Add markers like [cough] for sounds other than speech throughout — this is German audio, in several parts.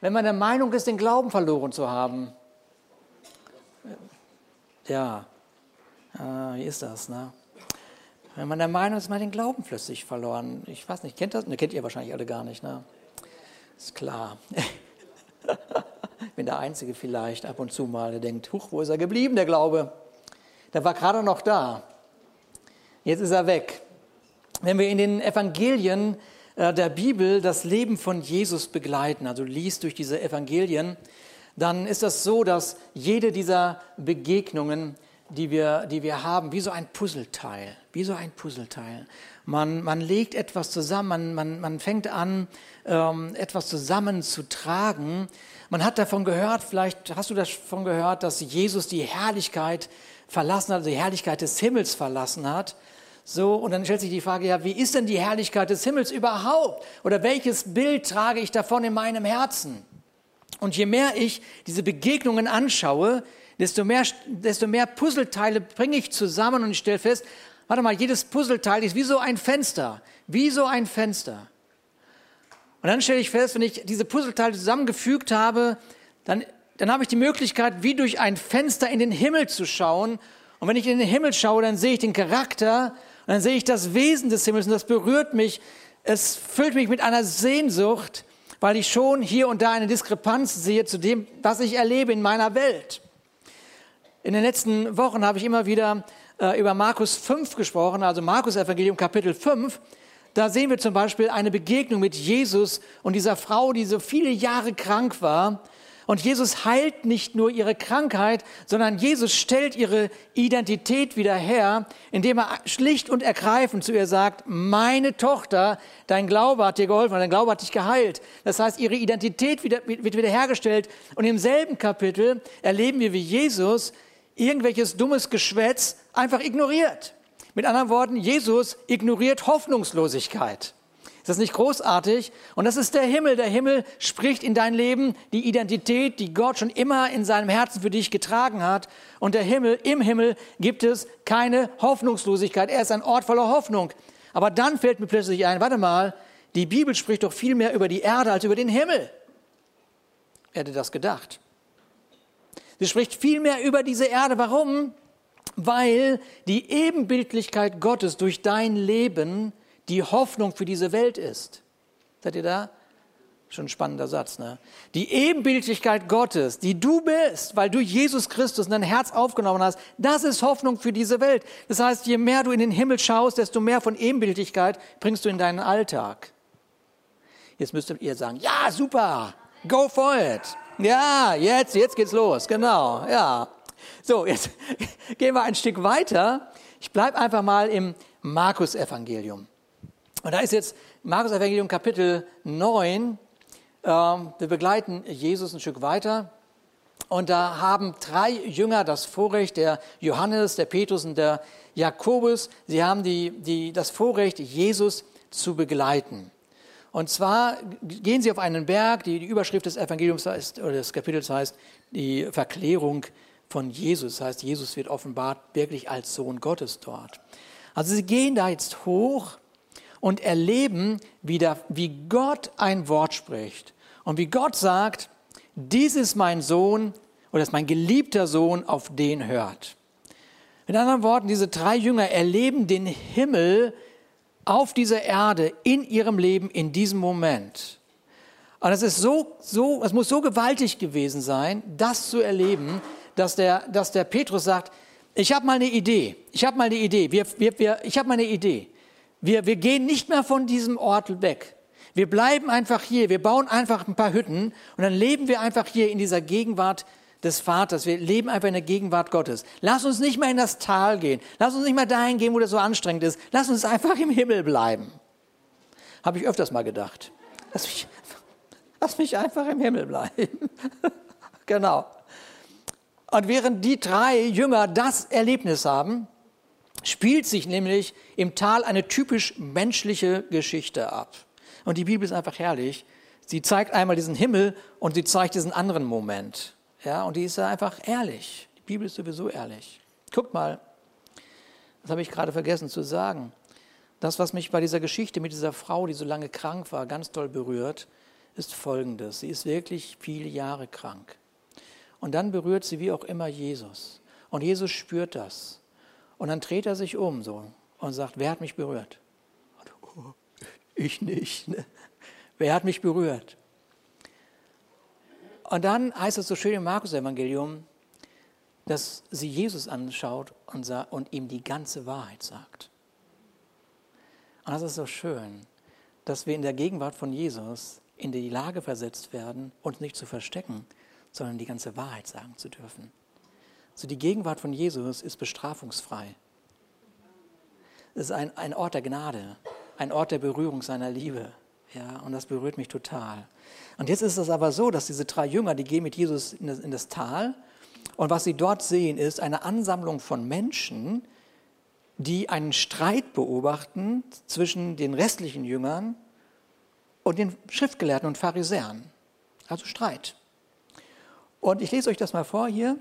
Wenn man der Meinung ist, den Glauben verloren zu haben. Ja, ah, wie ist das, ne? Wenn man der Meinung ist, man hat den Glauben flüssig verloren. Ich weiß nicht, kennt das? Ne, kennt ihr wahrscheinlich alle gar nicht, ne? Ist klar. ich [laughs] bin der Einzige vielleicht ab und zu mal, der denkt, huch, wo ist er geblieben, der Glaube? Der war gerade noch da. Jetzt ist er weg. Wenn wir in den Evangelien der Bibel das Leben von Jesus begleiten, also liest durch diese Evangelien, dann ist das so, dass jede dieser Begegnungen, die wir, die wir haben, wie so ein Puzzleteil, wie so ein Puzzleteil. Man, man legt etwas zusammen, man, man, man fängt an, ähm, etwas zusammenzutragen. Man hat davon gehört, vielleicht hast du davon gehört, dass Jesus die Herrlichkeit verlassen hat, also die Herrlichkeit des Himmels verlassen hat. So, und dann stellt sich die Frage, ja, wie ist denn die Herrlichkeit des Himmels überhaupt? Oder welches Bild trage ich davon in meinem Herzen? Und je mehr ich diese Begegnungen anschaue, desto mehr, desto mehr Puzzleteile bringe ich zusammen und ich stelle fest, warte mal, jedes Puzzleteil ist wie so ein Fenster, wie so ein Fenster. Und dann stelle ich fest, wenn ich diese Puzzleteile zusammengefügt habe, dann, dann habe ich die Möglichkeit, wie durch ein Fenster in den Himmel zu schauen. Und wenn ich in den Himmel schaue, dann sehe ich den Charakter und dann sehe ich das Wesen des Himmels und das berührt mich. Es füllt mich mit einer Sehnsucht, weil ich schon hier und da eine Diskrepanz sehe zu dem, was ich erlebe in meiner Welt. In den letzten Wochen habe ich immer wieder äh, über Markus 5 gesprochen, also Markus Evangelium Kapitel 5. Da sehen wir zum Beispiel eine Begegnung mit Jesus und dieser Frau, die so viele Jahre krank war und Jesus heilt nicht nur ihre Krankheit, sondern Jesus stellt ihre Identität wieder her, indem er schlicht und ergreifend zu ihr sagt, meine Tochter, dein Glaube hat dir geholfen, dein Glaube hat dich geheilt. Das heißt, ihre Identität wird wiederhergestellt. Und im selben Kapitel erleben wir, wie Jesus irgendwelches dummes Geschwätz einfach ignoriert. Mit anderen Worten, Jesus ignoriert Hoffnungslosigkeit. Ist das nicht großartig? Und das ist der Himmel. Der Himmel spricht in dein Leben die Identität, die Gott schon immer in seinem Herzen für dich getragen hat. Und der Himmel, im Himmel gibt es keine Hoffnungslosigkeit. Er ist ein Ort voller Hoffnung. Aber dann fällt mir plötzlich ein, warte mal, die Bibel spricht doch viel mehr über die Erde als über den Himmel. Wer hätte das gedacht? Sie spricht viel mehr über diese Erde. Warum? Weil die Ebenbildlichkeit Gottes durch dein Leben die Hoffnung für diese Welt ist. Seid ihr da? Schon ein spannender Satz, ne? Die Ebenbildlichkeit Gottes, die du bist, weil du Jesus Christus in dein Herz aufgenommen hast, das ist Hoffnung für diese Welt. Das heißt, je mehr du in den Himmel schaust, desto mehr von Ebenbildlichkeit bringst du in deinen Alltag. Jetzt müsstet ihr sagen, ja, super, go for it. Ja, jetzt, jetzt geht's los, genau, ja. So, jetzt [laughs] gehen wir ein Stück weiter. Ich bleibe einfach mal im Markus-Evangelium. Und da ist jetzt Markus Evangelium Kapitel 9. Ähm, wir begleiten Jesus ein Stück weiter. Und da haben drei Jünger das Vorrecht, der Johannes, der Petrus und der Jakobus, sie haben die, die, das Vorrecht, Jesus zu begleiten. Und zwar gehen sie auf einen Berg, die, die Überschrift des Evangeliums heißt, oder des Kapitels heißt, die Verklärung von Jesus. Das heißt, Jesus wird offenbart wirklich als Sohn Gottes dort. Also sie gehen da jetzt hoch und erleben, wie, der, wie Gott ein Wort spricht. Und wie Gott sagt, dies ist mein Sohn oder ist mein geliebter Sohn, auf den hört. Mit anderen Worten, diese drei Jünger erleben den Himmel auf dieser Erde in ihrem Leben in diesem Moment. Und es ist so, so, es muss so gewaltig gewesen sein, das zu erleben, dass der, dass der Petrus sagt, ich habe mal eine Idee, ich habe mal eine Idee, wir, wir, wir, ich habe mal eine Idee. Wir, wir gehen nicht mehr von diesem Ort weg. Wir bleiben einfach hier. Wir bauen einfach ein paar Hütten und dann leben wir einfach hier in dieser Gegenwart des Vaters. Wir leben einfach in der Gegenwart Gottes. Lass uns nicht mehr in das Tal gehen. Lass uns nicht mehr dahin gehen, wo das so anstrengend ist. Lass uns einfach im Himmel bleiben. Habe ich öfters mal gedacht. Lass mich, lass mich einfach im Himmel bleiben. [laughs] genau. Und während die drei Jünger das Erlebnis haben, spielt sich nämlich im Tal eine typisch menschliche Geschichte ab. Und die Bibel ist einfach herrlich. Sie zeigt einmal diesen Himmel und sie zeigt diesen anderen Moment. Ja, und die ist einfach ehrlich. Die Bibel ist sowieso ehrlich. Guckt mal, das habe ich gerade vergessen zu sagen. Das, was mich bei dieser Geschichte mit dieser Frau, die so lange krank war, ganz toll berührt, ist folgendes. Sie ist wirklich viele Jahre krank. Und dann berührt sie wie auch immer Jesus. Und Jesus spürt das. Und dann dreht er sich um so und sagt, wer hat mich berührt? Oh, ich nicht. Ne? Wer hat mich berührt? Und dann heißt es so schön im Markus-Evangelium, dass sie Jesus anschaut und, und ihm die ganze Wahrheit sagt. Und das ist so schön, dass wir in der Gegenwart von Jesus in die Lage versetzt werden, uns nicht zu verstecken, sondern die ganze Wahrheit sagen zu dürfen. So die Gegenwart von Jesus ist bestrafungsfrei. Es ist ein, ein Ort der Gnade, ein Ort der Berührung seiner Liebe. Ja, und das berührt mich total. Und jetzt ist es aber so, dass diese drei Jünger, die gehen mit Jesus in das, in das Tal und was sie dort sehen, ist eine Ansammlung von Menschen, die einen Streit beobachten zwischen den restlichen Jüngern und den Schriftgelehrten und Pharisäern. Also Streit. Und ich lese euch das mal vor hier.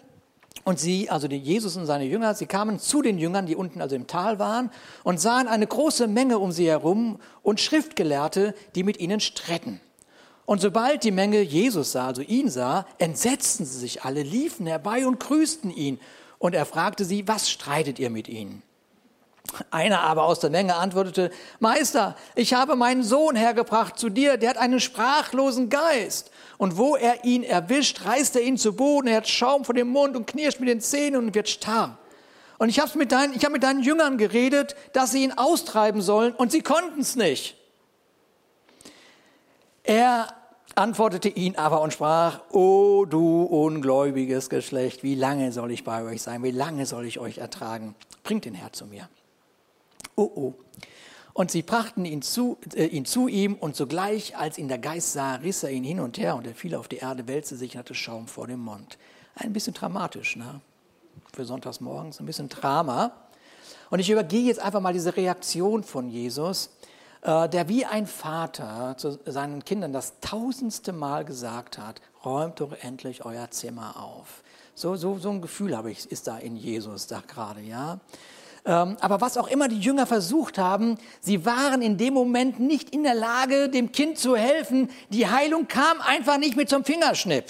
Und sie, also Jesus und seine Jünger, sie kamen zu den Jüngern, die unten also im Tal waren, und sahen eine große Menge um sie herum und Schriftgelehrte, die mit ihnen stretten. Und sobald die Menge Jesus sah, also ihn sah, entsetzten sie sich alle, liefen herbei und grüßten ihn. Und er fragte sie, was streitet ihr mit ihnen? Einer aber aus der Menge antwortete, Meister, ich habe meinen Sohn hergebracht zu dir, der hat einen sprachlosen Geist. Und wo er ihn erwischt, reißt er ihn zu Boden, er hat Schaum vor dem Mund und knirscht mit den Zähnen und wird starr. Und ich habe mit, deinen, ich hab mit deinen Jüngern geredet, dass sie ihn austreiben sollen, und sie konnten es nicht. Er antwortete ihn aber und sprach, O du ungläubiges Geschlecht, wie lange soll ich bei euch sein, wie lange soll ich euch ertragen? Bringt den Herr zu mir. Oh, oh. Und sie brachten ihn zu, äh, ihn zu ihm und sogleich, als ihn der Geist sah, riss er ihn hin und her und er fiel auf die Erde, wälzte sich und hatte Schaum vor dem Mund. Ein bisschen dramatisch, ne? Für sonntags morgens, ein bisschen Drama. Und ich übergehe jetzt einfach mal diese Reaktion von Jesus, äh, der wie ein Vater zu seinen Kindern das tausendste Mal gesagt hat, räumt doch endlich euer Zimmer auf. So, so, so ein Gefühl habe ich, ist da in Jesus da gerade, ja. Ähm, aber was auch immer die Jünger versucht haben, sie waren in dem Moment nicht in der Lage, dem Kind zu helfen. Die Heilung kam einfach nicht mit zum Fingerschnipp.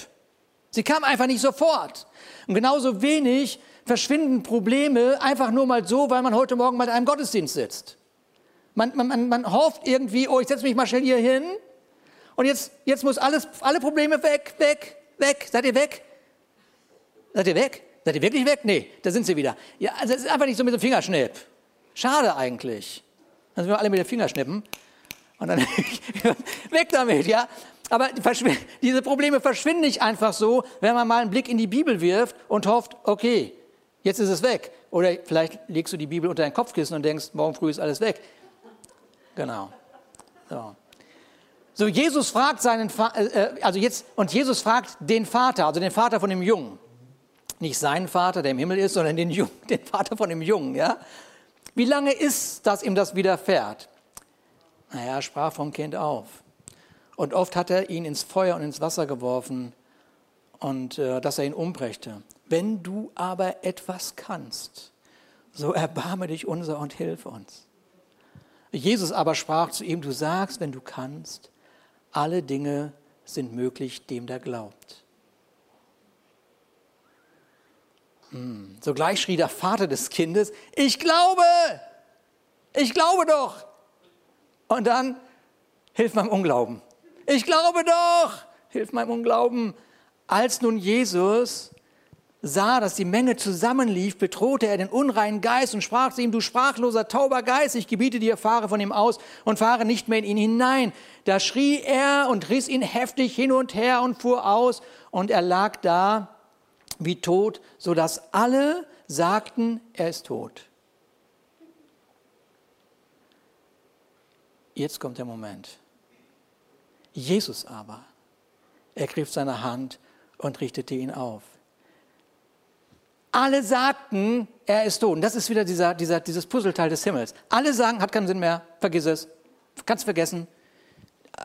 Sie kam einfach nicht sofort. Und genauso wenig verschwinden Probleme einfach nur mal so, weil man heute Morgen bei einem Gottesdienst sitzt. Man, man, man hofft irgendwie, oh, ich setze mich mal schnell hier hin und jetzt, jetzt muss alles, alle Probleme weg, weg, weg. Seid ihr weg? Seid ihr weg? Seid ihr wirklich weg? Nee, da sind sie wieder. Ja, also es ist einfach nicht so mit dem Fingerschnipp. Schade eigentlich. Dann sind wir alle mit dem Fingerschnippen. Und dann [laughs] weg damit, ja. Aber diese Probleme verschwinden nicht einfach so, wenn man mal einen Blick in die Bibel wirft und hofft, okay, jetzt ist es weg. Oder vielleicht legst du die Bibel unter dein Kopfkissen und denkst, morgen früh ist alles weg. Genau. So. So, Jesus fragt seinen, äh, äh, also jetzt, und Jesus fragt den Vater, also den Vater von dem Jungen. Nicht seinen Vater, der im Himmel ist, sondern den, Jungen, [laughs] den Vater von dem Jungen, ja. Wie lange ist, dass ihm das widerfährt? Naja, er sprach vom Kind auf. Und oft hat er ihn ins Feuer und ins Wasser geworfen und äh, dass er ihn umbrächte. Wenn du aber etwas kannst, so erbarme dich unser und hilf uns. Jesus aber sprach zu ihm, du sagst, wenn du kannst, alle Dinge sind möglich dem, der glaubt. Hm. Sogleich schrie der Vater des Kindes, ich glaube, ich glaube doch. Und dann, hilf meinem Unglauben. Ich glaube doch, hilf meinem Unglauben. Als nun Jesus sah, dass die Menge zusammenlief, bedrohte er den unreinen Geist und sprach zu ihm, du sprachloser, tauber Geist, ich gebiete dir, fahre von ihm aus und fahre nicht mehr in ihn hinein. Da schrie er und riss ihn heftig hin und her und fuhr aus und er lag da wie tot, so dass alle sagten, er ist tot. Jetzt kommt der Moment. Jesus aber ergriff seine Hand und richtete ihn auf. Alle sagten, er ist tot. Und das ist wieder dieser, dieser, dieses Puzzleteil des Himmels. Alle sagen, hat keinen Sinn mehr, vergiss es, kannst vergessen.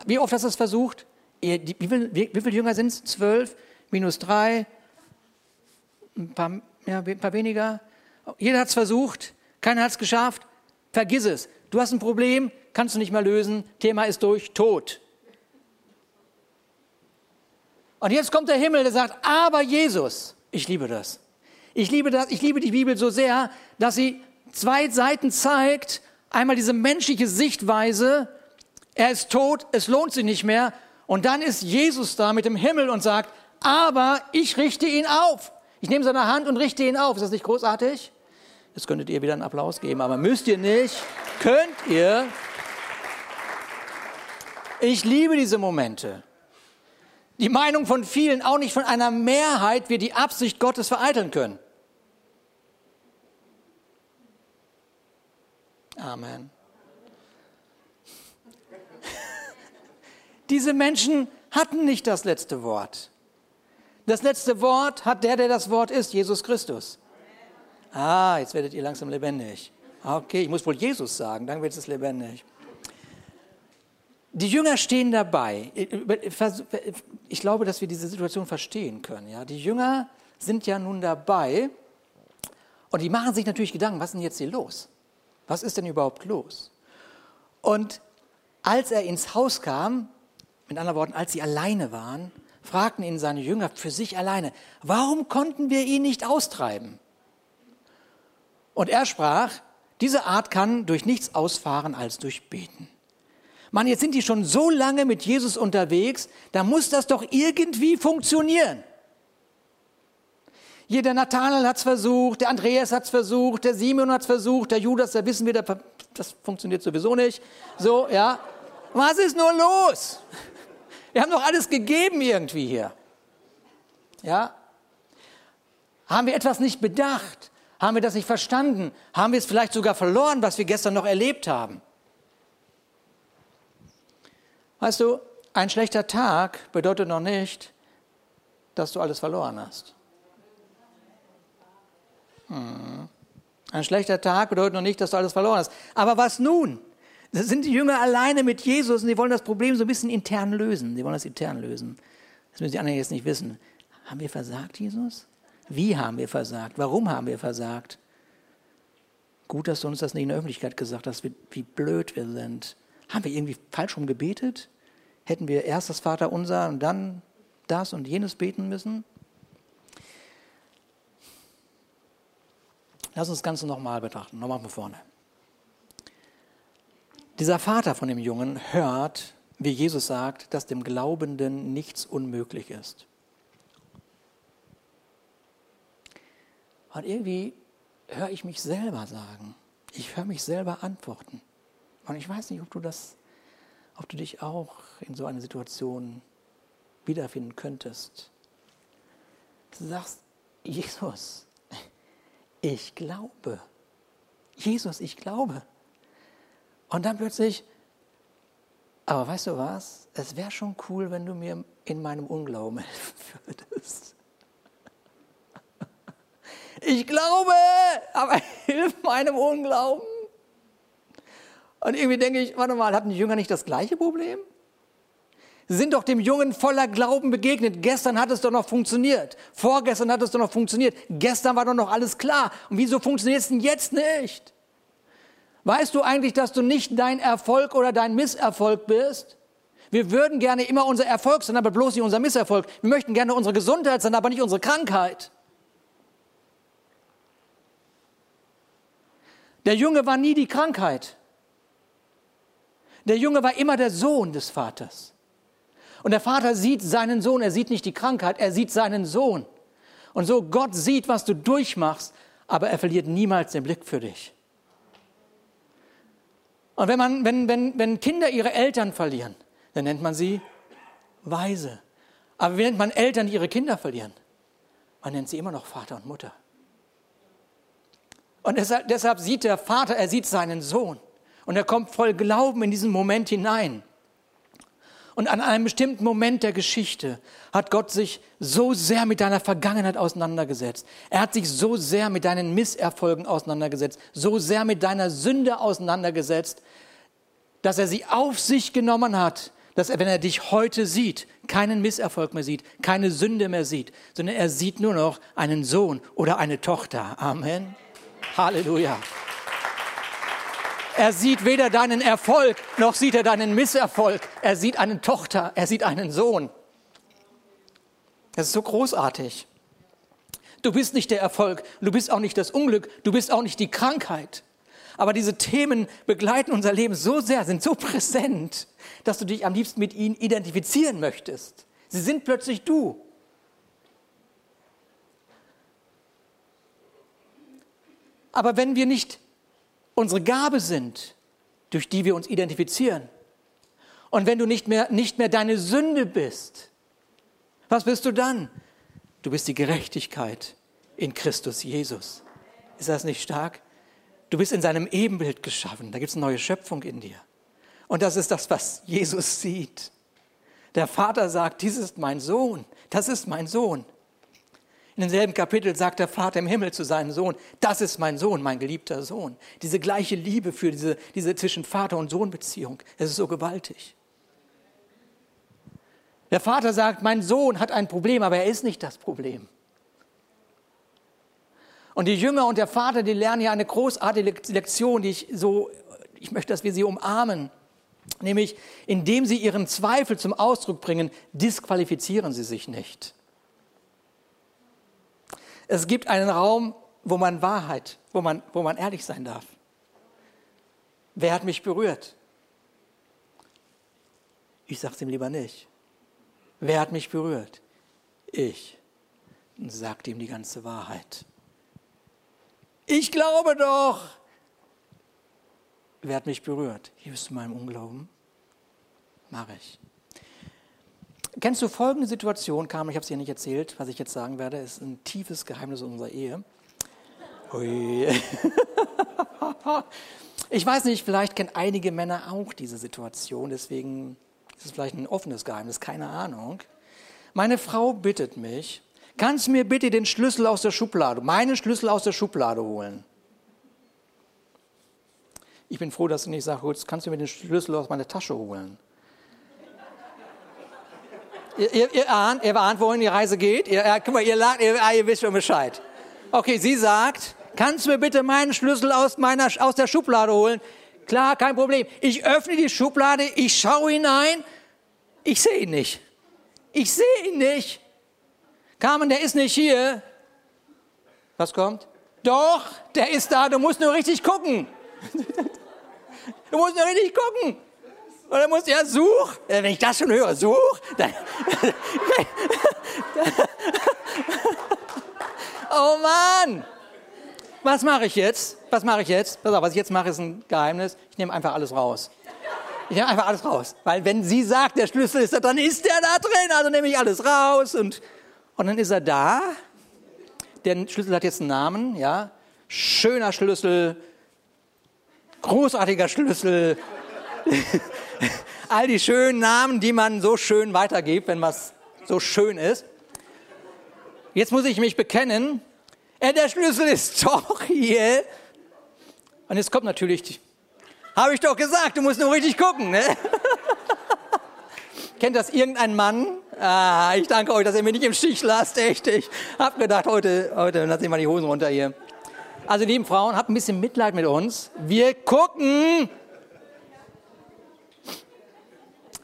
Wie oft hast du es versucht? Wie viele Jünger sind es? Zwölf minus drei, ein paar, ja, ein paar weniger. Jeder hat es versucht, keiner hat es geschafft. Vergiss es. Du hast ein Problem, kannst du nicht mehr lösen, Thema ist durch, tot. Und jetzt kommt der Himmel, der sagt, aber Jesus, ich liebe das. Ich liebe das, ich liebe die Bibel so sehr, dass sie zwei Seiten zeigt. Einmal diese menschliche Sichtweise, er ist tot, es lohnt sich nicht mehr. Und dann ist Jesus da mit dem Himmel und sagt, aber ich richte ihn auf. Ich nehme seine Hand und richte ihn auf. Ist das nicht großartig? Jetzt könntet ihr wieder einen Applaus geben, aber müsst ihr nicht. Könnt ihr. Ich liebe diese Momente. Die Meinung von vielen, auch nicht von einer Mehrheit, wir die Absicht Gottes vereiteln können. Amen. [laughs] Diese Menschen hatten nicht das letzte Wort. Das letzte Wort hat der, der das Wort ist, Jesus Christus. Ah, jetzt werdet ihr langsam lebendig. Okay, ich muss wohl Jesus sagen, dann wird es lebendig. Die Jünger stehen dabei. Ich glaube, dass wir diese Situation verstehen können. Ja? Die Jünger sind ja nun dabei und die machen sich natürlich Gedanken, was ist denn jetzt hier los? Was ist denn überhaupt los? Und als er ins Haus kam, mit anderen Worten, als sie alleine waren, fragten ihn seine Jünger für sich alleine, warum konnten wir ihn nicht austreiben? Und er sprach, diese Art kann durch nichts ausfahren als durch Beten. Mann, jetzt sind die schon so lange mit Jesus unterwegs, da muss das doch irgendwie funktionieren. Hier, der Nathanael hat es versucht, der Andreas hat es versucht, der Simon hat es versucht, der Judas, da wissen wir, das funktioniert sowieso nicht. So, ja. Was ist nur los? Wir haben doch alles gegeben irgendwie hier. Ja? Haben wir etwas nicht bedacht? Haben wir das nicht verstanden? Haben wir es vielleicht sogar verloren, was wir gestern noch erlebt haben? Weißt du, ein schlechter Tag bedeutet noch nicht, dass du alles verloren hast. Hm. Ein schlechter Tag bedeutet noch nicht, dass du alles verloren hast. Aber was nun? Das sind die Jünger alleine mit Jesus und sie wollen das Problem so ein bisschen intern lösen. Sie wollen das intern lösen. Das müssen die anderen jetzt nicht wissen. Haben wir versagt, Jesus? Wie haben wir versagt? Warum haben wir versagt? Gut, dass du uns das nicht in der Öffentlichkeit gesagt hast, wie, wie blöd wir sind. Haben wir irgendwie falsch rum gebetet? Hätten wir erst das Vater unser und dann das und jenes beten müssen? Lass uns das Ganze nochmal betrachten. Nochmal von vorne. Dieser Vater von dem Jungen hört, wie Jesus sagt, dass dem Glaubenden nichts unmöglich ist. Und irgendwie höre ich mich selber sagen. Ich höre mich selber antworten. Und ich weiß nicht, ob du das, ob du dich auch in so einer Situation wiederfinden könntest. Du sagst, Jesus, ich glaube. Jesus, ich glaube. Und dann plötzlich, aber weißt du was? Es wäre schon cool, wenn du mir in meinem Unglauben [laughs] helfen würdest. Ich glaube, aber hilf meinem Unglauben. Und irgendwie denke ich, warte mal, hatten die Jünger nicht das gleiche Problem? Sie sind doch dem Jungen voller Glauben begegnet. Gestern hat es doch noch funktioniert. Vorgestern hat es doch noch funktioniert. Gestern war doch noch alles klar. Und wieso funktioniert es denn jetzt nicht? Weißt du eigentlich, dass du nicht dein Erfolg oder dein Misserfolg bist? Wir würden gerne immer unser Erfolg sein, aber bloß nicht unser Misserfolg. Wir möchten gerne unsere Gesundheit sein, aber nicht unsere Krankheit. Der Junge war nie die Krankheit. Der Junge war immer der Sohn des Vaters. Und der Vater sieht seinen Sohn, er sieht nicht die Krankheit, er sieht seinen Sohn. Und so Gott sieht, was du durchmachst, aber er verliert niemals den Blick für dich. Und wenn, man, wenn, wenn, wenn Kinder ihre Eltern verlieren, dann nennt man sie weise. Aber wie nennt man Eltern, die ihre Kinder verlieren? Man nennt sie immer noch Vater und Mutter. Und deshalb, deshalb sieht der Vater, er sieht seinen Sohn. Und er kommt voll Glauben in diesen Moment hinein. Und an einem bestimmten Moment der Geschichte hat Gott sich so sehr mit deiner Vergangenheit auseinandergesetzt. Er hat sich so sehr mit deinen Misserfolgen auseinandergesetzt, so sehr mit deiner Sünde auseinandergesetzt, dass er sie auf sich genommen hat, dass er, wenn er dich heute sieht, keinen Misserfolg mehr sieht, keine Sünde mehr sieht, sondern er sieht nur noch einen Sohn oder eine Tochter. Amen. Halleluja. Er sieht weder deinen Erfolg, noch sieht er deinen Misserfolg. Er sieht eine Tochter, er sieht einen Sohn. Das ist so großartig. Du bist nicht der Erfolg, du bist auch nicht das Unglück, du bist auch nicht die Krankheit. Aber diese Themen begleiten unser Leben so sehr, sind so präsent, dass du dich am liebsten mit ihnen identifizieren möchtest. Sie sind plötzlich du. Aber wenn wir nicht unsere Gabe sind, durch die wir uns identifizieren, und wenn du nicht mehr, nicht mehr deine Sünde bist, was bist du dann? Du bist die Gerechtigkeit in Christus Jesus. Ist das nicht stark? Du bist in seinem Ebenbild geschaffen. Da gibt es eine neue Schöpfung in dir. Und das ist das, was Jesus sieht. Der Vater sagt, dies ist mein Sohn, das ist mein Sohn. In demselben Kapitel sagt der Vater im Himmel zu seinem Sohn, das ist mein Sohn, mein geliebter Sohn. Diese gleiche Liebe für diese, diese zwischen Vater und Sohn Beziehung, es ist so gewaltig. Der Vater sagt, mein Sohn hat ein Problem, aber er ist nicht das Problem. Und die Jünger und der Vater, die lernen hier eine großartige Lektion, die ich so, ich möchte, dass wir sie umarmen. Nämlich, indem sie ihren Zweifel zum Ausdruck bringen, disqualifizieren sie sich nicht. Es gibt einen Raum, wo man Wahrheit, wo man, wo man ehrlich sein darf. Wer hat mich berührt? Ich sage es ihm lieber nicht. Wer hat mich berührt? Ich. Und sagt ihm die ganze Wahrheit. Ich glaube doch. Wer hat mich berührt? Hier bist du meinem Unglauben. Mache ich. Kennst du folgende Situation, Carmen, ich habe es dir nicht erzählt, was ich jetzt sagen werde, ist ein tiefes Geheimnis unserer Ehe. Ui. [laughs] Ich weiß nicht, vielleicht kennen einige Männer auch diese Situation, deswegen ist vielleicht ein offenes Geheimnis, keine Ahnung. Meine Frau bittet mich, kannst du mir bitte den Schlüssel aus der Schublade, meinen Schlüssel aus der Schublade holen? Ich bin froh, dass du nicht sagst, kannst du mir den Schlüssel aus meiner Tasche holen? Ihr, ihr, ahnt, ihr ahnt, wohin die Reise geht? Ihr, äh, guck mal, ihr, ihr, ah, ihr wisst schon Bescheid. Okay, sie sagt, kannst du mir bitte meinen Schlüssel aus, meiner, aus der Schublade holen? Klar, kein Problem. Ich öffne die Schublade, ich schaue hinein, ich sehe ihn nicht. Ich sehe ihn nicht. Carmen, der ist nicht hier. Was kommt? Doch, der ist da, du musst nur richtig gucken. [laughs] Du musst nur richtig gucken. Und dann musst du ja such. Wenn ich das schon höre, such. Dann, [laughs] oh Mann! Was mache ich jetzt? Was mache ich jetzt? Pass auf, was ich jetzt mache, ist ein Geheimnis. Ich nehme einfach alles raus. Ich nehme einfach alles raus. Weil wenn sie sagt, der Schlüssel ist da, dann ist der da drin. Also nehme ich alles raus und, und dann ist er da. Der Schlüssel hat jetzt einen Namen, ja. Schöner Schlüssel, großartiger Schlüssel. [laughs] [laughs] All die schönen Namen, die man so schön weitergibt, wenn was so schön ist. Jetzt muss ich mich bekennen, äh, der Schlüssel ist [laughs] doch hier. Und jetzt kommt natürlich, habe ich doch gesagt, du musst nur richtig gucken. Ne? [laughs] Kennt das irgendein Mann? Ah, ich danke euch, dass ihr mich nicht im Stich lasst, echt. Ich habe gedacht, heute, heute lasse ich mal die Hosen runter hier. Also, lieben Frauen, habt ein bisschen Mitleid mit uns. Wir gucken.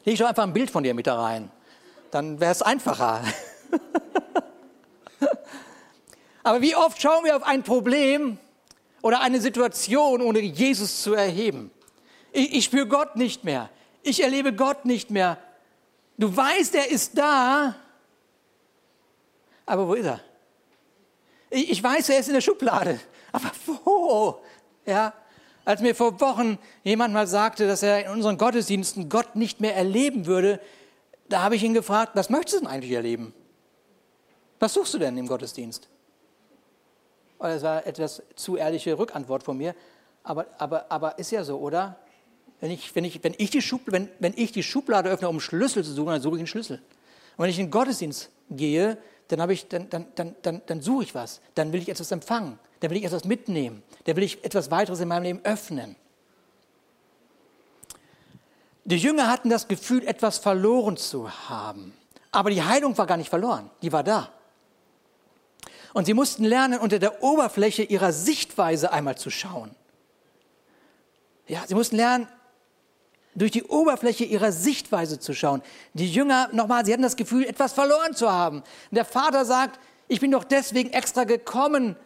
Leg doch einfach ein Bild von dir mit da rein. Dann wäre es einfacher. [laughs] Aber wie oft schauen wir auf ein Problem oder eine Situation, ohne Jesus zu erheben? Ich, ich spüre Gott nicht mehr. Ich erlebe Gott nicht mehr. Du weißt, er ist da. Aber wo ist er? Ich, ich weiß, er ist in der Schublade. Aber wo? Ja, als mir vor Wochen jemand mal sagte, dass er in unseren Gottesdiensten Gott nicht mehr erleben würde, da habe ich ihn gefragt, was möchtest du denn eigentlich erleben? Was suchst du denn im Gottesdienst? Das war etwas zu ehrliche Rückantwort von mir. Aber, aber, aber ist ja so, oder? Wenn ich, wenn, ich, wenn, ich die Schub, wenn, wenn ich die Schublade öffne, um Schlüssel zu suchen, dann suche ich einen Schlüssel. Und wenn ich in den Gottesdienst gehe, dann, ich, dann, dann, dann, dann, dann suche ich was. Dann will ich etwas empfangen. Dann will ich etwas mitnehmen. Dann will ich etwas weiteres in meinem Leben öffnen. Die Jünger hatten das Gefühl, etwas verloren zu haben. Aber die Heilung war gar nicht verloren. Die war da. Und sie mussten lernen, unter der Oberfläche ihrer Sichtweise einmal zu schauen. Ja, sie mussten lernen, durch die Oberfläche ihrer Sichtweise zu schauen. Die Jünger, nochmal, sie hatten das Gefühl, etwas verloren zu haben. Und der Vater sagt, ich bin doch deswegen extra gekommen.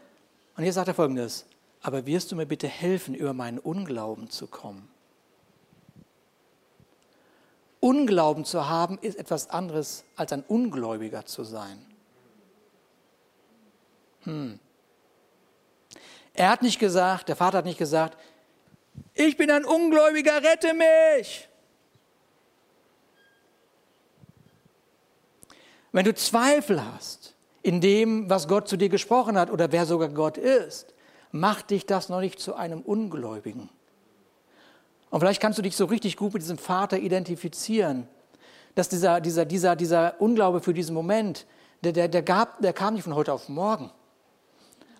Und hier sagt er folgendes, aber wirst du mir bitte helfen, über meinen Unglauben zu kommen? Unglauben zu haben, ist etwas anderes, als ein Ungläubiger zu sein. Hm. Er hat nicht gesagt, der Vater hat nicht gesagt, ich bin ein Ungläubiger, rette mich. Wenn du Zweifel hast in dem, was Gott zu dir gesprochen hat oder wer sogar Gott ist, macht dich das noch nicht zu einem Ungläubigen. Und vielleicht kannst du dich so richtig gut mit diesem Vater identifizieren, dass dieser, dieser, dieser, dieser Unglaube für diesen Moment, der, der, der, gab, der kam nicht von heute auf morgen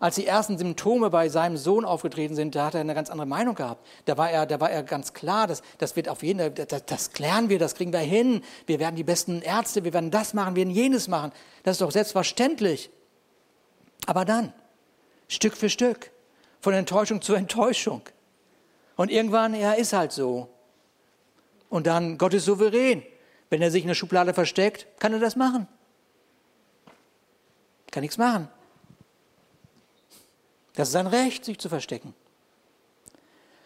als die ersten Symptome bei seinem Sohn aufgetreten sind, da hat er eine ganz andere Meinung gehabt. Da war er, da war er ganz klar, das, das wird auf jeden das, das klären wir, das kriegen wir hin. Wir werden die besten Ärzte, wir werden das machen, wir werden jenes machen. Das ist doch selbstverständlich. Aber dann, Stück für Stück, von Enttäuschung zu Enttäuschung. Und irgendwann, er ist halt so. Und dann, Gott ist souverän. Wenn er sich in der Schublade versteckt, kann er das machen. Kann nichts machen. Das ist sein Recht, sich zu verstecken.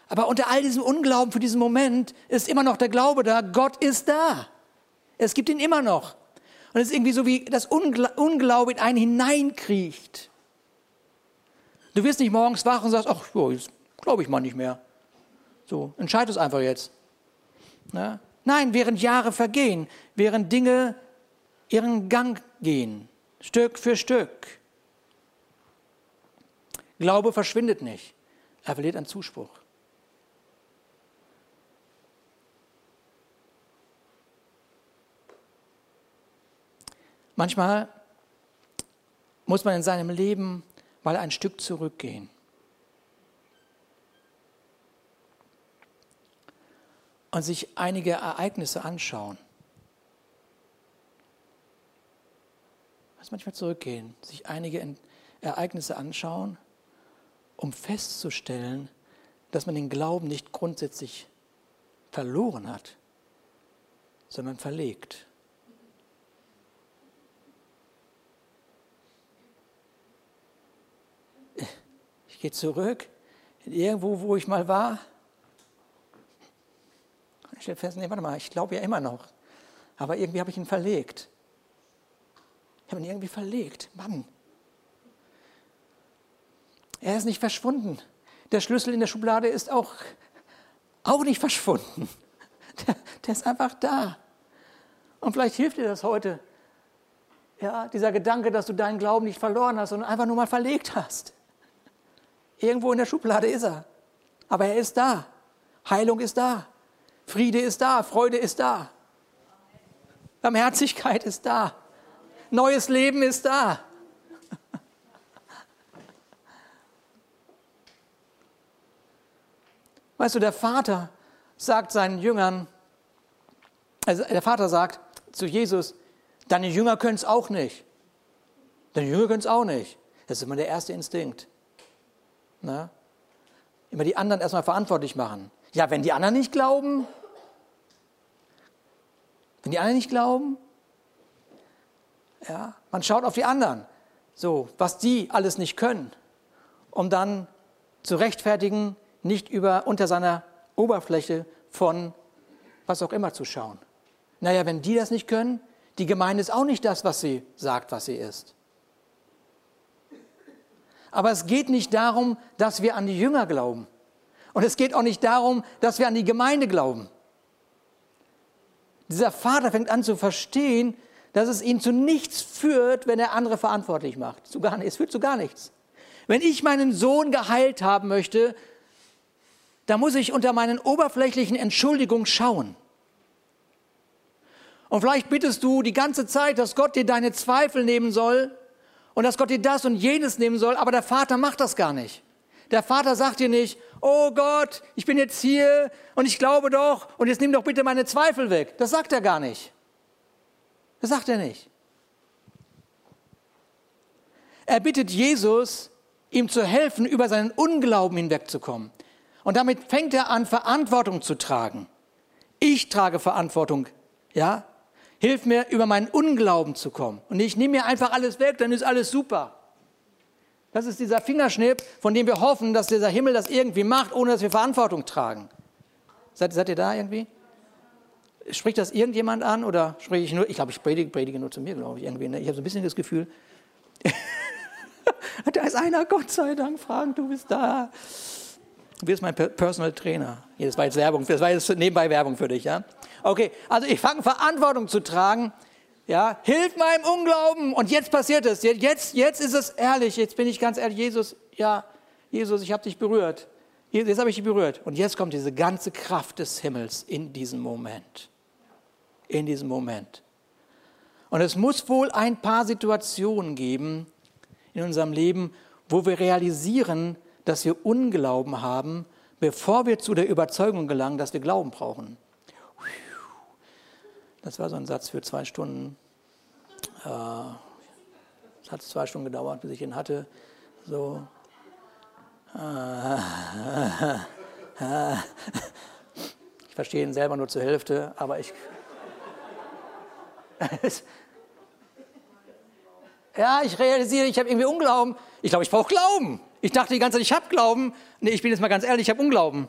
Aber unter all diesem Unglauben für diesen Moment ist immer noch der Glaube da, Gott ist da. Es gibt ihn immer noch. Und es ist irgendwie so wie das Unglaube in einen hineinkriecht. Du wirst nicht morgens wach und sagst, ach, jetzt glaube ich mal nicht mehr. So, entscheid es einfach jetzt. Na? Nein, während Jahre vergehen, während Dinge ihren Gang gehen, Stück für Stück, Glaube verschwindet nicht. Er verliert an Zuspruch. Manchmal muss man in seinem Leben mal ein Stück zurückgehen. Und sich einige Ereignisse anschauen. Muss manchmal zurückgehen, sich einige Ereignisse anschauen um festzustellen, dass man den Glauben nicht grundsätzlich verloren hat, sondern verlegt. Ich gehe zurück, irgendwo, wo ich mal war. Ich stelle fest, nee, warte mal, ich glaube ja immer noch. Aber irgendwie habe ich ihn verlegt. Ich habe ihn irgendwie verlegt. Mann, er ist nicht verschwunden. Der Schlüssel in der Schublade ist auch, auch nicht verschwunden. [laughs] Der, der ist einfach da. Und vielleicht hilft dir das heute. Ja, dieser Gedanke, dass du deinen Glauben nicht verloren hast, sondern einfach nur mal verlegt hast. Irgendwo in der Schublade ist er. Aber er ist da. Heilung ist da. Friede ist da. Freude ist da. Barmherzigkeit ist da. Neues Leben ist da. Weißt du, der Vater sagt seinen Jüngern, also der Vater sagt zu Jesus, deine Jünger können es auch nicht. Deine Jünger können es auch nicht. Das ist immer der erste Instinkt. Na? Immer die anderen erstmal verantwortlich machen. Ja, wenn die anderen nicht glauben, wenn die anderen nicht glauben, ja, man schaut auf die anderen, so, was die alles nicht können, um dann zu rechtfertigen, nicht über, unter seiner Oberfläche von was auch immer zu schauen. Naja, wenn die das nicht können, die Gemeinde ist auch nicht das, was sie sagt, was sie ist. Aber es geht nicht darum, dass wir an die Jünger glauben. Und es geht auch nicht darum, dass wir an die Gemeinde glauben. Dieser Vater fängt an zu verstehen, dass es ihn zu nichts führt, wenn er andere verantwortlich macht. Zu gar, es führt zu gar nichts. Wenn ich meinen Sohn geheilt haben möchte, da muss ich unter meinen oberflächlichen Entschuldigungen schauen. Und vielleicht bittest du die ganze Zeit, dass Gott dir deine Zweifel nehmen soll und dass Gott dir das und jenes nehmen soll, aber der Vater macht das gar nicht. Der Vater sagt dir nicht, oh Gott, ich bin jetzt hier und ich glaube doch und jetzt nimm doch bitte meine Zweifel weg. Das sagt er gar nicht. Das sagt er nicht. Er bittet Jesus, ihm zu helfen, über seinen Unglauben hinwegzukommen. Und damit fängt er an, Verantwortung zu tragen. Ich trage Verantwortung. Ja? Hilf mir, über meinen Unglauben zu kommen. Und ich nehme mir einfach alles weg, dann ist alles super. Das ist dieser Fingerschnipp, von dem wir hoffen, dass dieser Himmel das irgendwie macht, ohne dass wir Verantwortung tragen. Seid, seid ihr da irgendwie? Spricht das irgendjemand an oder spreche ich nur? Ich glaube, ich predige, predige nur zu mir, glaube ich, irgendwie. Ne? Ich habe so ein bisschen das Gefühl, [laughs] da ist einer, Gott sei Dank, Frank, du bist da. Du bist mein Personal Trainer. Das war jetzt Werbung, das war jetzt nebenbei Werbung für dich, ja? Okay, also ich fange Verantwortung zu tragen. Ja, hilf meinem Unglauben. Und jetzt passiert es. Jetzt, jetzt ist es ehrlich. Jetzt bin ich ganz ehrlich. Jesus, ja, Jesus, ich habe dich berührt. Jetzt habe ich dich berührt. Und jetzt kommt diese ganze Kraft des Himmels in diesem Moment. In diesem Moment. Und es muss wohl ein paar Situationen geben in unserem Leben, wo wir realisieren, dass wir Unglauben haben, bevor wir zu der Überzeugung gelangen, dass wir Glauben brauchen. Das war so ein Satz für zwei Stunden. Äh, es hat zwei Stunden gedauert, bis ich ihn hatte. So. Ich verstehe ihn selber nur zur Hälfte, aber ich. [laughs] Ja, ich realisiere, ich habe irgendwie Unglauben. Ich glaube, ich brauche Glauben. Ich dachte die ganze Zeit, ich habe Glauben. Nee, ich bin jetzt mal ganz ehrlich, ich habe Unglauben.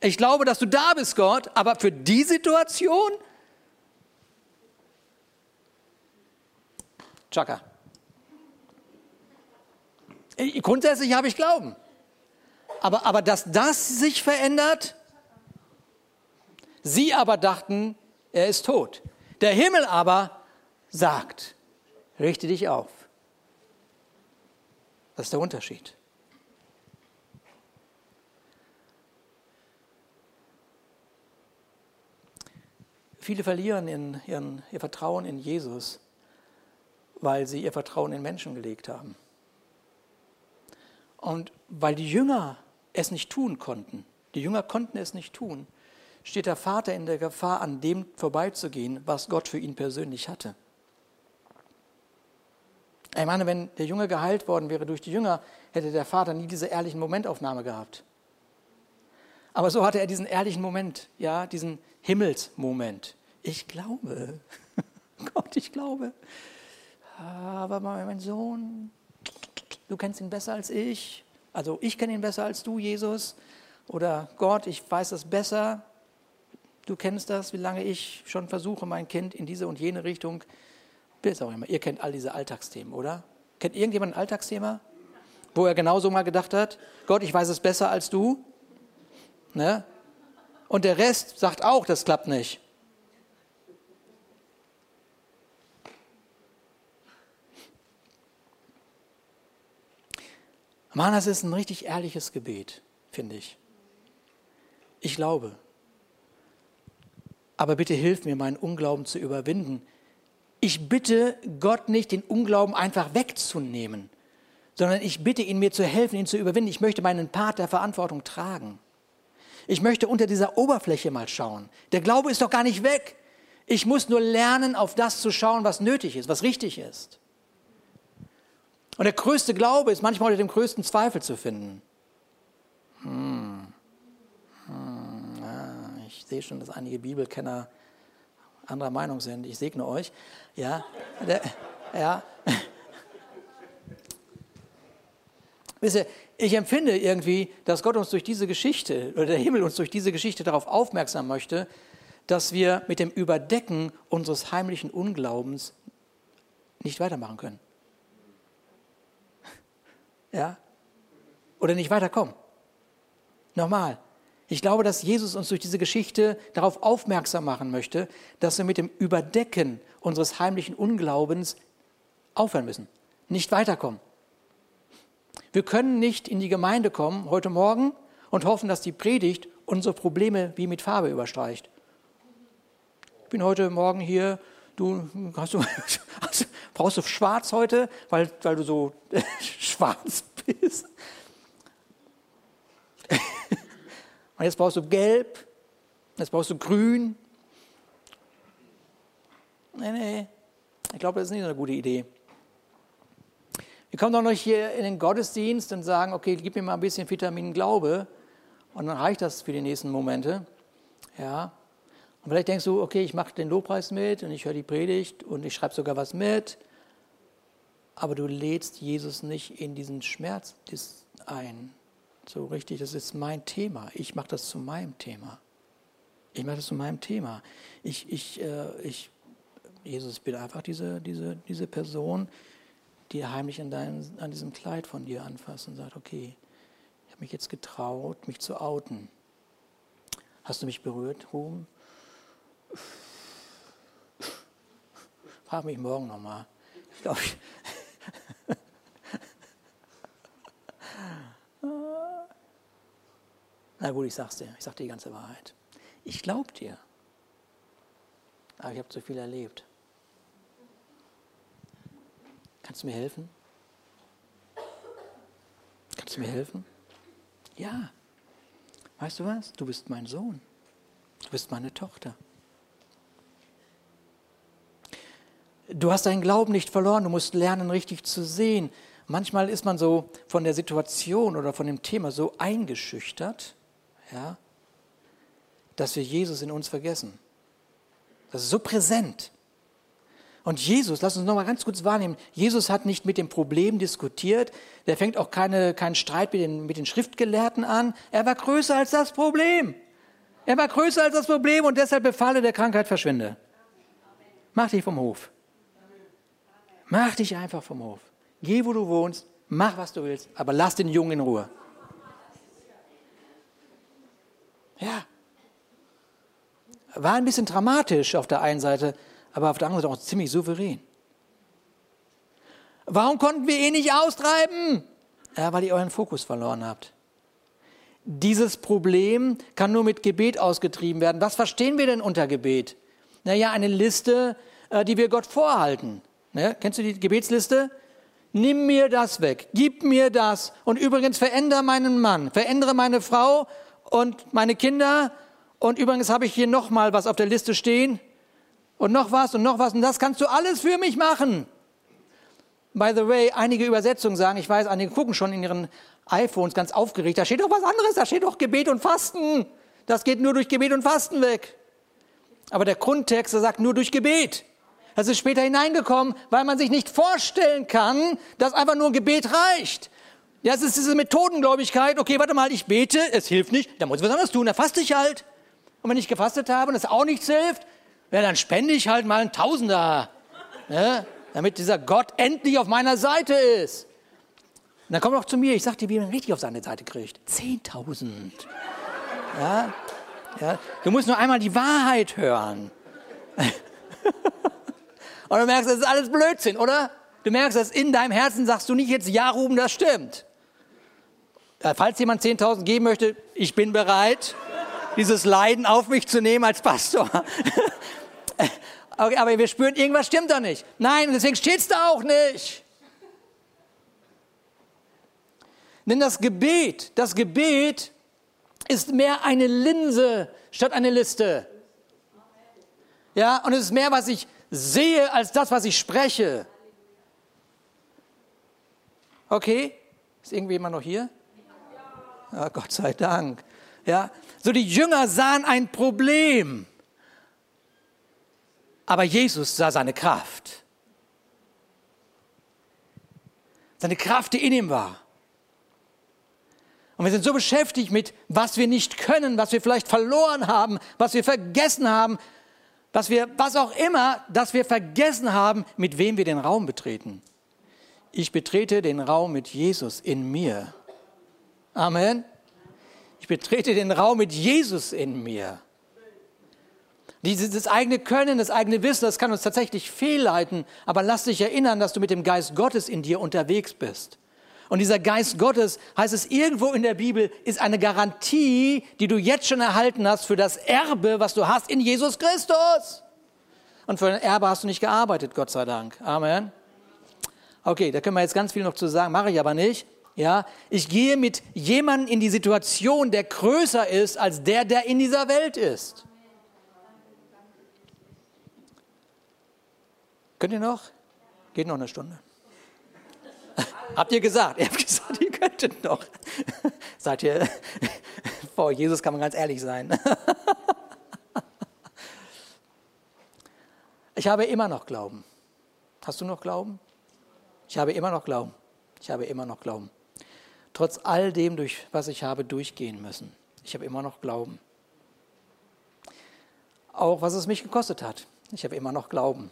Ich glaube, dass du da bist, Gott, aber für die Situation Chaka. Grundsätzlich habe ich Glauben. Aber, aber dass das sich verändert, sie aber dachten, er ist tot. Der Himmel aber sagt, richte dich auf. Das ist der Unterschied. Viele verlieren in ihren, ihr Vertrauen in Jesus weil sie ihr Vertrauen in Menschen gelegt haben. Und weil die Jünger es nicht tun konnten, die Jünger konnten es nicht tun, steht der Vater in der Gefahr, an dem vorbeizugehen, was Gott für ihn persönlich hatte. Ich meine, wenn der Junge geheilt worden wäre durch die Jünger, hätte der Vater nie diese ehrlichen Momentaufnahme gehabt. Aber so hatte er diesen ehrlichen Moment, ja, diesen Himmelsmoment. Ich glaube, [laughs] Gott, ich glaube aber mein Sohn, du kennst ihn besser als ich. Also ich kenne ihn besser als du, Jesus. Oder Gott, ich weiß das besser. Du kennst das, wie lange ich schon versuche, mein Kind in diese und jene Richtung. Bis auch immer. Ihr kennt all diese Alltagsthemen, oder? Kennt irgendjemand ein Alltagsthema, wo er genauso mal gedacht hat, Gott, ich weiß es besser als du? Ne? Und der Rest sagt auch, das klappt nicht. Mann, das ist ein richtig ehrliches Gebet, finde ich. Ich glaube. Aber bitte hilf mir, meinen Unglauben zu überwinden. Ich bitte Gott nicht, den Unglauben einfach wegzunehmen, sondern ich bitte ihn, mir zu helfen, ihn zu überwinden. Ich möchte meinen Part der Verantwortung tragen. Ich möchte unter dieser Oberfläche mal schauen. Der Glaube ist doch gar nicht weg. Ich muss nur lernen, auf das zu schauen, was nötig ist, was richtig ist. Und der größte Glaube ist manchmal unter dem größten Zweifel zu finden. Hm. Hm. Ja, ich sehe schon, dass einige Bibelkenner anderer Meinung sind. Ich segne euch. Ja, der, ja. Wisst ihr, ich empfinde irgendwie, dass Gott uns durch diese Geschichte oder der Himmel uns durch diese Geschichte darauf aufmerksam möchte, dass wir mit dem Überdecken unseres heimlichen Unglaubens nicht weitermachen können ja, oder nicht weiterkommen. Nochmal. Ich glaube, dass Jesus uns durch diese Geschichte darauf aufmerksam machen möchte, dass wir mit dem Überdecken unseres heimlichen Unglaubens aufhören müssen, nicht weiterkommen. Wir können nicht in die Gemeinde kommen heute Morgen und hoffen, dass die Predigt unsere Probleme wie mit Farbe überstreicht. Ich bin heute Morgen hier, du, hast du, [laughs] brauchst du schwarz heute, weil, weil du so [laughs] schwarz bist. Und jetzt brauchst du gelb, jetzt brauchst du grün. Nee, nee, ich glaube, das ist nicht so eine gute Idee. Wir kommen doch noch hier in den Gottesdienst und sagen, okay, gib mir mal ein bisschen Vitamin Glaube und dann reicht das für die nächsten Momente. Ja. Und vielleicht denkst du, okay, ich mache den Lobpreis mit und ich höre die Predigt und ich schreibe sogar was mit. Aber du lädst Jesus nicht in diesen Schmerz ein. So richtig, das ist mein Thema. Ich mache das zu meinem Thema. Ich mache das zu meinem Thema. Ich, ich, äh, ich, Jesus, ich bin einfach diese, diese, diese Person, die heimlich an, dein, an diesem Kleid von dir anfasst und sagt, okay, ich habe mich jetzt getraut, mich zu outen. Hast du mich berührt, Ruhm? Frag mich morgen nochmal. Ich glaube, ich Na gut, ich sag's dir, ich sag dir die ganze Wahrheit. Ich glaub dir. Aber ich habe zu viel erlebt. Kannst du mir helfen? Kannst du mir helfen? Ja. Weißt du was? Du bist mein Sohn. Du bist meine Tochter. Du hast deinen Glauben nicht verloren. Du musst lernen, richtig zu sehen. Manchmal ist man so von der Situation oder von dem Thema so eingeschüchtert, ja, dass wir Jesus in uns vergessen. Das ist so präsent. Und Jesus, lass uns noch mal ganz kurz wahrnehmen, Jesus hat nicht mit dem Problem diskutiert, der fängt auch keine, keinen Streit mit den, mit den Schriftgelehrten an. Er war größer als das Problem. Er war größer als das Problem und deshalb befahle der Krankheit verschwinde. Mach dich vom Hof. Mach dich einfach vom Hof. Geh, wo du wohnst, mach, was du willst, aber lass den Jungen in Ruhe. Ja. War ein bisschen dramatisch auf der einen Seite, aber auf der anderen Seite auch ziemlich souverän. Warum konnten wir ihn nicht austreiben? Ja, weil ihr euren Fokus verloren habt. Dieses Problem kann nur mit Gebet ausgetrieben werden. Was verstehen wir denn unter Gebet? Naja, eine Liste, äh, die wir Gott vorhalten. Ne? Kennst du die Gebetsliste? Nimm mir das weg, gib mir das. Und übrigens verändere meinen Mann, verändere meine Frau und meine Kinder. Und übrigens habe ich hier noch mal was auf der Liste stehen und noch was und noch was und das kannst du alles für mich machen. By the way, einige Übersetzungen sagen, ich weiß, einige gucken schon in ihren iPhones ganz aufgeregt, da steht doch was anderes, da steht doch Gebet und Fasten. Das geht nur durch Gebet und Fasten weg. Aber der Grundtext, der sagt nur durch Gebet. Das ist später hineingekommen, weil man sich nicht vorstellen kann, dass einfach nur ein Gebet reicht. Ja, es ist diese Methodengläubigkeit. Okay, warte mal, ich bete, es hilft nicht, dann muss ich was anderes tun, dann faste ich halt. Und wenn ich gefastet habe und es auch nichts hilft, ja, dann spende ich halt mal einen Tausender, ne, damit dieser Gott endlich auf meiner Seite ist. Und dann komm doch zu mir, ich sag dir, wie man richtig auf seine Seite kriegt. 10.000. Ja, ja, du musst nur einmal die Wahrheit hören. [laughs] Und du merkst, das ist alles Blödsinn, oder? Du merkst, dass in deinem Herzen sagst du nicht jetzt, ja, Ruben, das stimmt. Falls jemand 10.000 geben möchte, ich bin bereit, dieses Leiden auf mich zu nehmen als Pastor. [laughs] okay, aber wir spüren, irgendwas stimmt da nicht. Nein, deswegen steht es da auch nicht. Denn das Gebet, das Gebet ist mehr eine Linse statt eine Liste. Ja, und es ist mehr, was ich sehe, als das, was ich spreche. Okay? Ist irgendwie jemand noch hier? Ja, Gott sei Dank. Ja, so die Jünger sahen ein Problem, aber Jesus sah seine Kraft. Seine Kraft, die in ihm war. Und wir sind so beschäftigt mit, was wir nicht können, was wir vielleicht verloren haben, was wir vergessen haben, dass wir, was auch immer, dass wir vergessen haben, mit wem wir den Raum betreten. Ich betrete den Raum mit Jesus in mir. Amen. Ich betrete den Raum mit Jesus in mir. Dieses eigene Können, das eigene Wissen, das kann uns tatsächlich fehlleiten, aber lass dich erinnern, dass du mit dem Geist Gottes in dir unterwegs bist. Und dieser Geist Gottes, heißt es irgendwo in der Bibel, ist eine Garantie, die du jetzt schon erhalten hast für das Erbe, was du hast in Jesus Christus. Und für ein Erbe hast du nicht gearbeitet, Gott sei Dank. Amen. Okay, da können wir jetzt ganz viel noch zu sagen, mache ich aber nicht. Ja, ich gehe mit jemandem in die Situation, der größer ist als der, der in dieser Welt ist. Könnt ihr noch? Geht noch eine Stunde. [laughs] Habt ihr gesagt? Ihr habt gesagt, ihr könntet noch. [laughs] Seid ihr, [laughs] vor Jesus kann man ganz ehrlich sein. Ich habe immer noch Glauben. Hast du noch Glauben? Ich habe immer noch Glauben. Ich habe immer noch Glauben. Trotz all dem, durch was ich habe durchgehen müssen. Ich habe immer noch Glauben. Auch was es mich gekostet hat. Ich habe immer noch Glauben.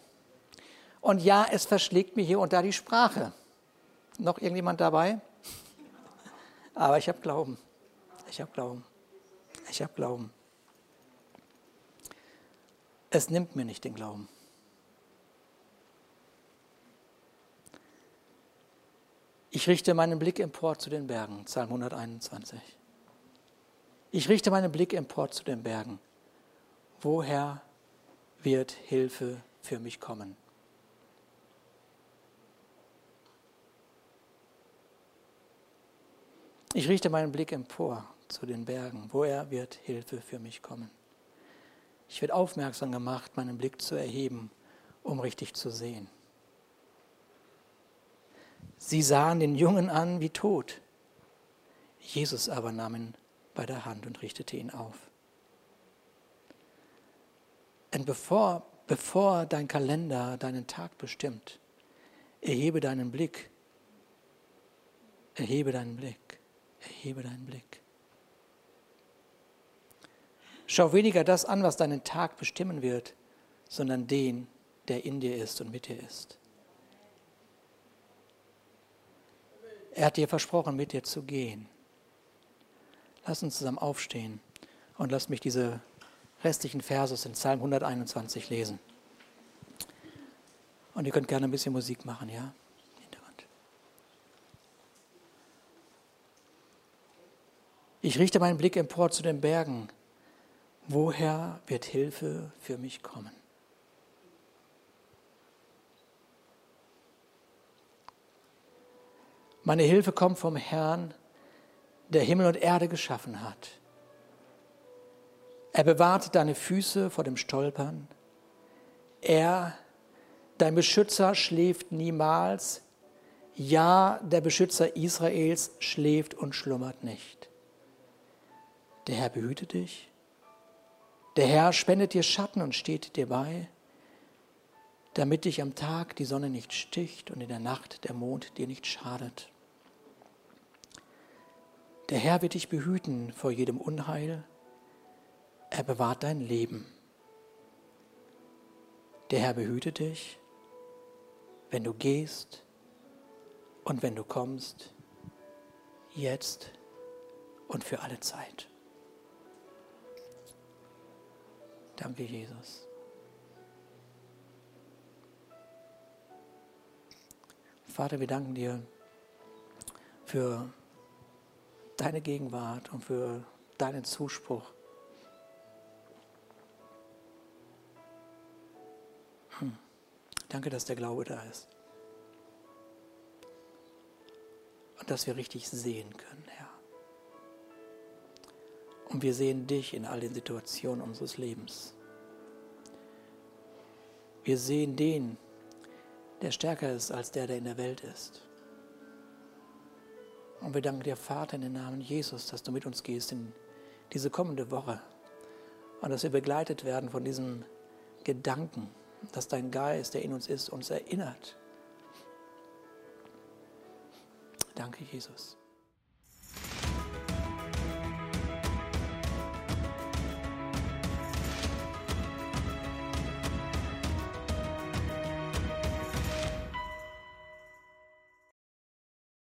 Und ja, es verschlägt mir hier und da die Sprache. Noch irgendjemand dabei? Aber ich habe Glauben. Ich habe Glauben. Ich habe Glauben. Es nimmt mir nicht den Glauben. Ich richte meinen Blick empor zu den Bergen, Psalm 121. Ich richte meinen Blick empor zu den Bergen. Woher wird Hilfe für mich kommen? Ich richte meinen Blick empor zu den Bergen. Woher wird Hilfe für mich kommen? Ich werde aufmerksam gemacht, meinen Blick zu erheben, um richtig zu sehen. Sie sahen den Jungen an wie tot. Jesus aber nahm ihn bei der Hand und richtete ihn auf. Und bevor, bevor dein Kalender deinen Tag bestimmt, erhebe deinen Blick, erhebe deinen Blick, erhebe deinen Blick. Schau weniger das an, was deinen Tag bestimmen wird, sondern den, der in dir ist und mit dir ist. Er hat dir versprochen, mit dir zu gehen. Lass uns zusammen aufstehen und lass mich diese restlichen Verses in Psalm 121 lesen. Und ihr könnt gerne ein bisschen Musik machen, ja? Ich richte meinen Blick empor zu den Bergen. Woher wird Hilfe für mich kommen? Meine Hilfe kommt vom Herrn, der Himmel und Erde geschaffen hat. Er bewahrt deine Füße vor dem Stolpern. Er, dein Beschützer, schläft niemals. Ja, der Beschützer Israels schläft und schlummert nicht. Der Herr behüte dich. Der Herr spendet dir Schatten und steht dir bei, damit dich am Tag die Sonne nicht sticht und in der Nacht der Mond dir nicht schadet. Der Herr wird dich behüten vor jedem Unheil. Er bewahrt dein Leben. Der Herr behüte dich, wenn du gehst und wenn du kommst, jetzt und für alle Zeit. Danke, Jesus. Vater, wir danken dir für deine Gegenwart und für deinen Zuspruch. Hm. Danke, dass der Glaube da ist. Und dass wir richtig sehen können, Herr. Und wir sehen dich in all den Situationen unseres Lebens. Wir sehen den, der stärker ist als der, der in der Welt ist. Und wir danken dir, Vater, in den Namen Jesus, dass du mit uns gehst in diese kommende Woche. Und dass wir begleitet werden von diesem Gedanken, dass dein Geist, der in uns ist, uns erinnert. Danke, Jesus.